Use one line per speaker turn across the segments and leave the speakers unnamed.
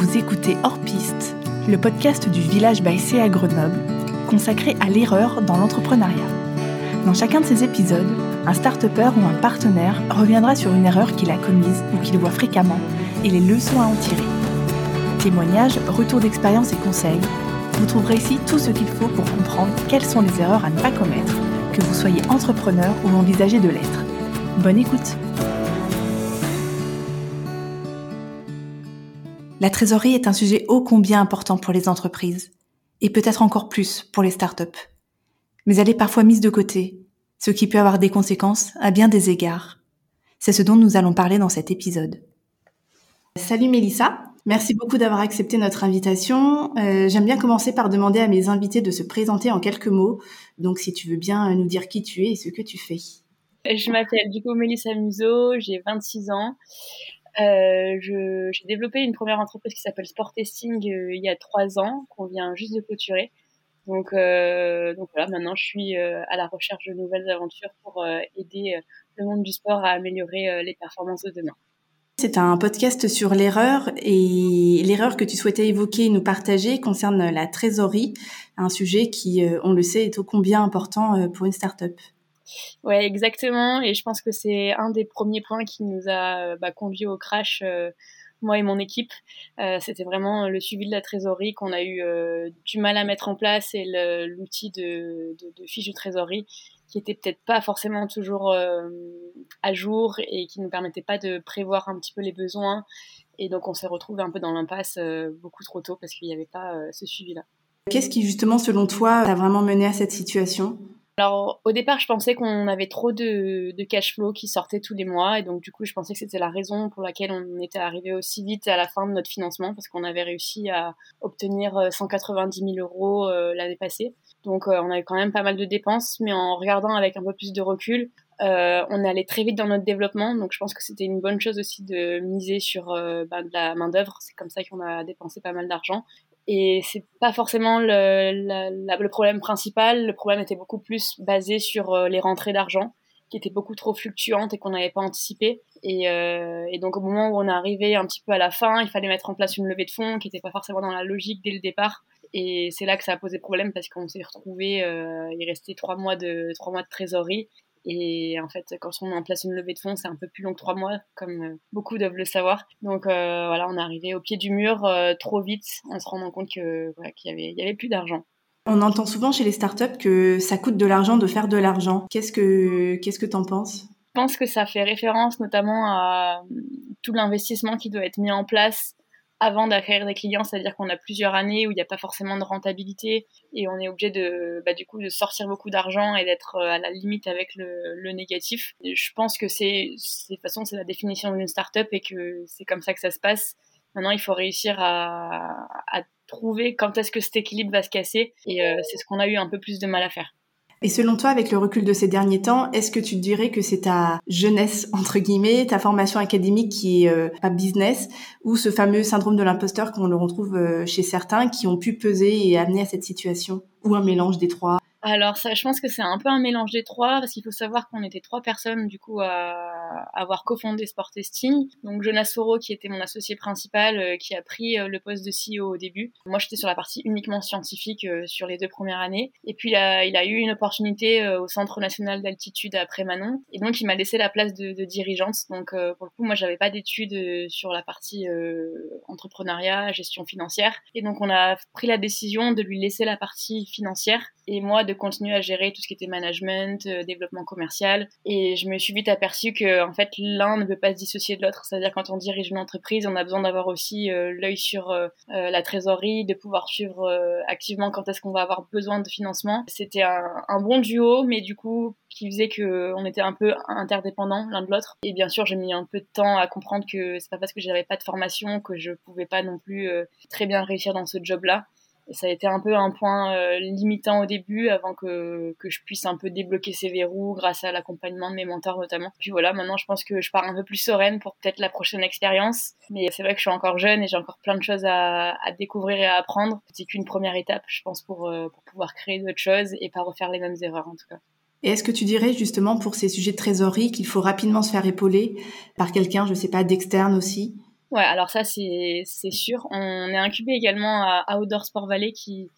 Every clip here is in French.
Vous écoutez Hors Piste, le podcast du village Baissé à Grenoble, consacré à l'erreur dans l'entrepreneuriat. Dans chacun de ces épisodes, un start ou un partenaire reviendra sur une erreur qu'il a commise ou qu'il voit fréquemment et les leçons à en tirer. Témoignages, retours d'expérience et conseils, vous trouverez ici tout ce qu'il faut pour comprendre quelles sont les erreurs à ne pas commettre, que vous soyez entrepreneur ou envisagez de l'être. Bonne écoute La trésorerie est un sujet ô combien important pour les entreprises, et peut-être encore plus pour les startups. Mais elle est parfois mise de côté, ce qui peut avoir des conséquences à bien des égards. C'est ce dont nous allons parler dans cet épisode. Salut Mélissa, merci beaucoup d'avoir accepté notre invitation. Euh, j'aime bien commencer par demander à mes invités de se présenter en quelques mots. Donc si tu veux bien nous dire qui tu es et ce que tu fais.
Je m'appelle du coup Mélissa Museau, j'ai 26 ans. Euh, j'ai développé une première entreprise qui s'appelle Sport Testing euh, il y a trois ans, qu'on vient juste de clôturer. Donc, euh, donc voilà, maintenant je suis euh, à la recherche de nouvelles aventures pour aider le monde du sport à améliorer les performances de demain.
C'est un podcast sur l'erreur et l'erreur que tu souhaitais évoquer et nous partager concerne la trésorerie, un sujet qui, on le sait, est ô combien important pour une start-up.
Ouais, exactement. Et je pense que c'est un des premiers points qui nous a bah, conduit au crash, euh, moi et mon équipe. Euh, C'était vraiment le suivi de la trésorerie qu'on a eu euh, du mal à mettre en place et l'outil de, de, fiche de trésorerie qui était peut-être pas forcément toujours euh, à jour et qui nous permettait pas de prévoir un petit peu les besoins. Et donc on s'est retrouvé un peu dans l'impasse beaucoup trop tôt parce qu'il n'y avait pas ce suivi-là.
Qu'est-ce qui justement, selon toi, a vraiment mené à cette situation?
Alors au départ, je pensais qu'on avait trop de, cash flow qui sortait tous les mois et donc du coup, je pensais que c'était la raison pour laquelle on était arrivé aussi vite à la fin de notre financement parce qu'on avait réussi à obtenir 190 euh, 000 euros euh, l'année passée. Donc euh, on avait quand même pas mal de dépenses, mais en regardant avec un peu plus de recul, on allé très vite dans notre développement, donc je pense que c'était une bonne chose aussi de miser sur bah, de la main d'œuvre. C'est comme ça qu'on a dépensé pas mal d'argent. Et c'est pas forcément le, le, problème principal. Le problème était beaucoup plus basé sur euh, les rentrées d'argent, qui étaient beaucoup trop fluctuantes et qu'on n'avait pas anticipé. Et, euh, et, donc au moment où on est arrivé un petit peu à la fin, il fallait mettre en place une levée de fonds qui n'était pas forcément dans la logique dès le départ. Et c'est là que ça a posé problème parce qu'on s'est retrouvé, euh, il restait trois mois de trois mois de trésorerie et en fait, quand on met en place une levée de fonds, c'est un peu plus long que trois mois, comme euh, beaucoup doivent le savoir. Donc euh, voilà, on est arrivé au pied du mur euh, trop vite en se rendant compte que voilà, qu'il y avait, il y avait plus d'argent.
On entend souvent chez les startups que ça coûte de l'argent de faire de l'argent. Qu'est-ce que qu'est-ce que t'en penses?
Je pense que ça fait référence notamment à tout l'investissement qui doit être mis en place avant d'acquérir des clients, c'est-à-dire qu'on a plusieurs années où il n'y a pas forcément de rentabilité et on est obligé de, bah, du coup, de sortir beaucoup d'argent et d'être euh, à la limite avec le, négatif. je pense que c'est, de toute façon, c'est la définition d'une startup et que c'est comme ça que ça se passe. Maintenant, il faut réussir à, à trouver quand est-ce que cet équilibre va se casser et euh, c'est ce qu'on a eu un peu plus de mal à faire.
Et selon toi, avec le recul de ces derniers temps, est-ce que tu dirais que c'est ta jeunesse, entre guillemets, ta formation académique qui est euh, pas business, ou ce fameux syndrome de l'imposteur qu'on le retrouve euh, chez certains qui ont pu peser et amener à cette situation, ou un mélange des trois?
Alors ça, je pense que c'est un peu un mélange des trois parce qu'il faut savoir qu'on était trois personnes du coup à avoir cofondé Sport Testing. Donc Jonas Soro qui était mon associé principal euh, qui a pris euh, le poste de CEO au début. Moi j'étais sur la partie uniquement scientifique euh, sur les deux premières années. Et puis il a, il a eu une opportunité au Centre national d'altitude après Manon et donc il m'a laissé la place de, de dirigeante. Donc pour le coup moi j'avais pas d'études sur la partie entrepreneuriat, gestion financière et donc on a pris la décision de lui laisser la partie financière et moi de continuer à gérer tout ce qui était management, euh, développement commercial. Et je me suis vite aperçue que en fait l'un ne peut pas se dissocier de l'autre. C'est-à-dire quand on dirige une entreprise, on a besoin d'avoir aussi euh, l'œil sur euh, la trésorerie, de pouvoir suivre activement quand est-ce qu'on va avoir besoin de financement. C'était un, un, bon duo, mais du coup qui faisait que on était un peu interdépendants l'un de l'autre. Et bien sûr, j'ai mis un peu de temps à comprendre que c'est pas parce que j'avais pas de formation que je pouvais pas non plus très bien réussir dans ce job-là ça a été un peu un point euh, limitant au début avant que, que je puisse un peu débloquer ces verrous grâce à l'accompagnement de mes mentors notamment. Puis voilà, maintenant je pense que je pars un peu plus sereine pour peut-être la prochaine expérience. Mais c'est vrai que je suis encore jeune et j'ai encore plein de choses à, à découvrir et à apprendre. C'est qu'une première étape, je pense, pour, euh, pour pouvoir créer d'autres choses et pas refaire les mêmes erreurs en tout cas.
Et est-ce que tu dirais justement pour ces sujets de trésorerie qu'il faut rapidement se faire épauler par quelqu'un, je sais pas, d'externe aussi?
Ouais, alors ça c'est sûr. On est incubé également à Outdoor Sport Valley qui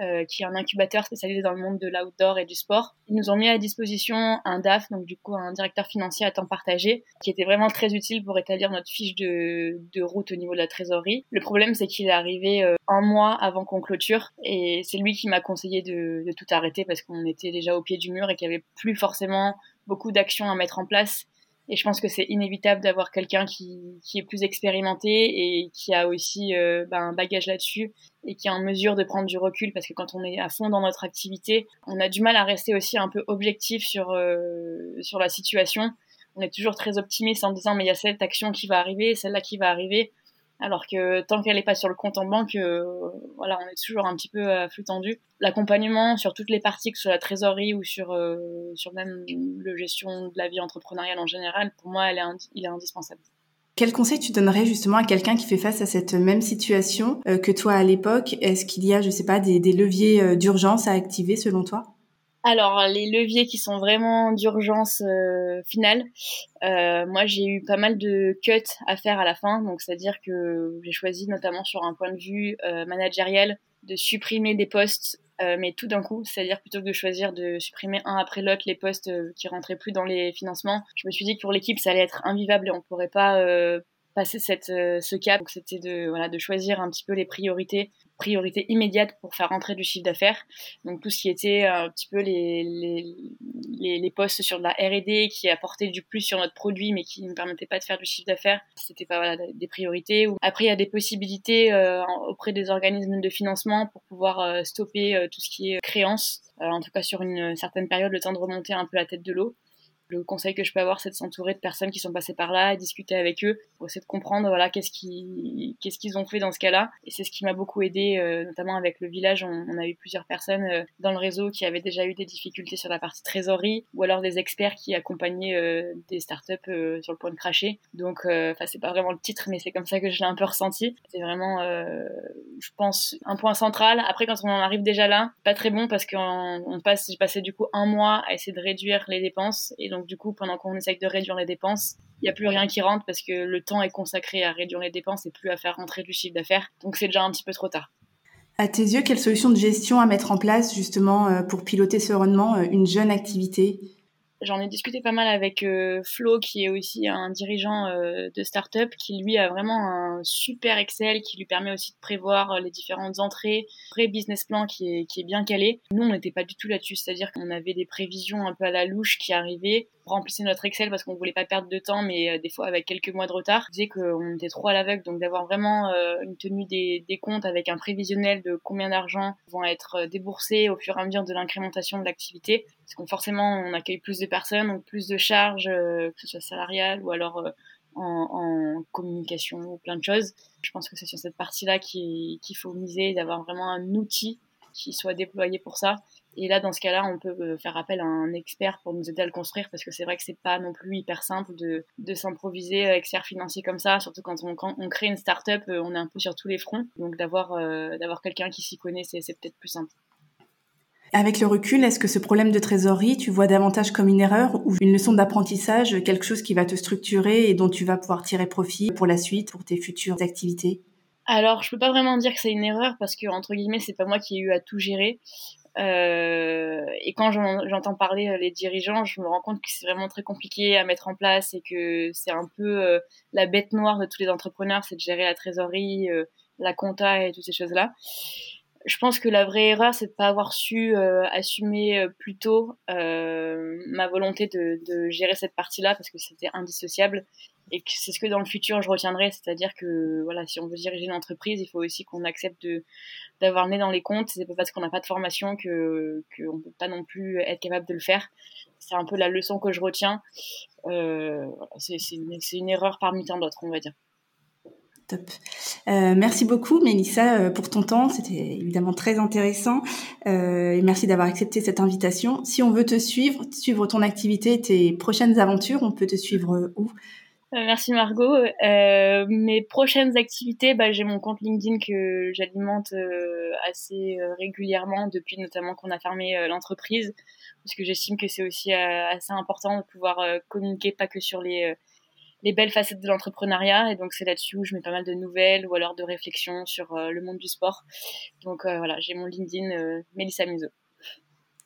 euh, qui est un incubateur spécialisé dans le monde de l'outdoor et du sport. Ils nous ont mis à disposition un DAF, donc du coup un directeur financier à temps partagé, qui était vraiment très utile pour établir notre fiche de, de route au niveau de la trésorerie. Le problème, c'est qu'il est arrivé euh, un mois avant qu'on clôture, et c'est lui qui m'a conseillé de, de tout arrêter parce qu'on était déjà au pied du mur et qu'il n'y avait plus forcément beaucoup d'actions à mettre en place et je pense que c'est inévitable d'avoir quelqu'un qui, qui, est plus expérimenté et qui a aussi euh, ben, un bagage là-dessus et qui est en mesure de prendre du recul parce que quand on est à fond dans notre activité, on a du mal à rester aussi un peu objectif sur, euh, sur la situation. On est toujours très optimiste en disant mais il y a cette action qui va arriver, celle-là qui va arriver. Alors que tant qu'elle n'est pas sur le compte en banque, euh, voilà, on est toujours un petit peu à flux tendu. L'accompagnement sur toutes les parties, que ce la trésorerie ou sur, euh, sur même la gestion de la vie entrepreneuriale en général, pour moi, il est indispensable.
Quel conseil tu donnerais justement à quelqu'un qui fait face à cette même situation euh, que toi à l'époque? Est-ce qu'il y a, je sais pas, des, des leviers d'urgence à activer selon toi?
Alors, les leviers qui sont vraiment d'urgence euh, finale, euh, moi j'ai eu pas mal de cuts à faire à la fin, donc c'est-à-dire que j'ai choisi notamment sur un point de vue euh, managériel de supprimer des postes, mais tout d'un coup, c'est-à-dire plutôt que de choisir de supprimer un après l'autre les postes qui rentraient plus dans les financements, je me suis dit que pour l'équipe ça allait être invivable et on pourrait pas passer cette, ce cap. Donc c'était de, voilà, de choisir un petit peu les priorités priorité immédiate pour faire rentrer du chiffre d'affaires. Donc tout ce qui était euh, un petit peu les, les, les, postes sur de la R&D qui apportaient du plus sur notre produit mais qui ne permettaient pas de faire du chiffre d'affaires, c'était pas des priorités. Après il y a des possibilités euh, auprès des organismes de financement pour pouvoir euh, stopper tout ce qui est créance, en tout cas sur une certaine période, le temps de remonter un peu la tête de l'eau. Le conseil que je peux avoir, c'est de s'entourer de personnes qui sont passées par là, discuter avec eux pour essayer de comprendre voilà qu'est-ce qu'ils qu'est-ce qu'ils ont fait dans ce cas-là. Et c'est ce qui m'a beaucoup aidé, euh, notamment avec le village. On, on, a eu plusieurs personnes euh, dans le réseau qui avaient déjà eu des difficultés sur la partie trésorerie, ou alors des experts qui accompagnaient euh, des startups sur le point de cracher. Donc, enfin c'est pas vraiment le titre, mais c'est comme ça que je l'ai un peu ressenti. C'est vraiment, je pense, un point central. Après, quand on en arrive déjà là, pas très bon parce qu'on on passe, j'ai passé du coup un mois à essayer de réduire les dépenses donc du coup, pendant qu'on essaye de réduire les dépenses, il n'y a plus rien qui rentre parce que le temps est consacré à réduire les dépenses et plus à faire rentrer du chiffre d'affaires. Donc c'est déjà un petit peu trop tard.
À tes yeux, quelle solution de gestion à mettre en place justement euh, pour piloter sereinement euh, une jeune activité?
J'en ai discuté pas mal avec euh, Flo, qui est aussi un dirigeant euh, de start-up, qui lui a vraiment un super Excel qui lui permet aussi de prévoir euh, les différentes entrées, vrai business plan qui qui est bien calé. Nous, on n'était pas du tout là-dessus, c'est-à-dire qu'on avait des prévisions un peu à la louche qui arrivaient. Remplissait notre Excel parce qu'on voulait pas perdre de temps, mais des fois avec quelques mois de retard. On disait qu'on était trop à l'aveugle, donc d'avoir vraiment une tenue des, comptes avec un prévisionnel de combien d'argent vont être déboursés au fur et à mesure de l'incrémentation de l'activité. Parce qu'on forcément, on accueille plus de personnes, donc plus de charges, euh, que ce soit salariales ou alors euh, en, communication ou plein de choses. Je pense que c'est sur cette partie-là qu'il faut miser, d'avoir vraiment un outil qui soit déployé pour ça. Et là, dans ce cas-là, on peut euh, faire appel à un expert pour nous aider à le construire parce que c'est vrai que c'est pas non plus hyper simple de, de s'improviser expert financier comme ça, surtout quand on, quand on crée une start-up, on est un peu sur tous les fronts. Donc d'avoir d'avoir quelqu'un qui s'y connaît, c'est peut-être plus simple.
Avec le recul, est-ce que ce problème de trésorerie, tu vois davantage comme une erreur ou une leçon d'apprentissage, quelque chose qui va te structurer et dont tu vas pouvoir tirer profit pour la suite, pour tes futures activités?
Alors, je peux pas vraiment dire que c'est une erreur parce que entre guillemets, c'est pas moi qui ai eu à tout gérer. Euh, et quand j'entends parler euh, les dirigeants, je me rends compte que c'est vraiment très compliqué à mettre en place et que c'est un peu euh, la bête noire de tous les entrepreneurs, c'est de gérer la trésorerie, la compta et toutes ces choses-là. Je pense que la vraie erreur, c'est de pas avoir su assumer plus tôt ma volonté de, gérer cette partie-là parce que c'était indissociable et c'est ce que dans le futur je retiendrai, c'est-à-dire que voilà, si on veut diriger une entreprise, il faut aussi qu'on accepte d'avoir le nez dans les comptes. C'est pas parce qu'on n'a pas de formation que qu'on peut pas non plus être capable de le faire. C'est un peu la leçon que je retiens. Euh, c'est une, une erreur parmi tant d'autres, on va dire.
Top. Euh, merci beaucoup, Mélissa, euh, pour ton temps. C'était évidemment très intéressant. Euh, et merci d'avoir accepté cette invitation. Si on veut te suivre, suivre ton activité, tes prochaines aventures, on peut te suivre où?
Merci Margot. mes prochaines activités, bah, j'ai mon compte LinkedIn que j'alimente assez régulièrement depuis notamment qu'on a fermé l'entreprise, parce que j'estime que c'est aussi assez important de pouvoir communiquer pas que sur les les belles facettes de l'entrepreneuriat. Et donc, c'est là-dessus où je mets pas mal de nouvelles ou alors de réflexions sur le monde du sport. Donc, voilà, j'ai mon LinkedIn Mélissa Museau.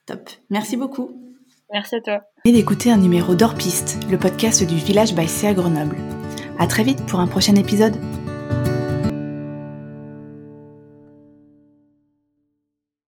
Top. Merci beaucoup.
Merci à toi.
Et d'écouter un numéro d'Orpiste, le podcast du Village by CA Grenoble. À très vite pour un prochain épisode.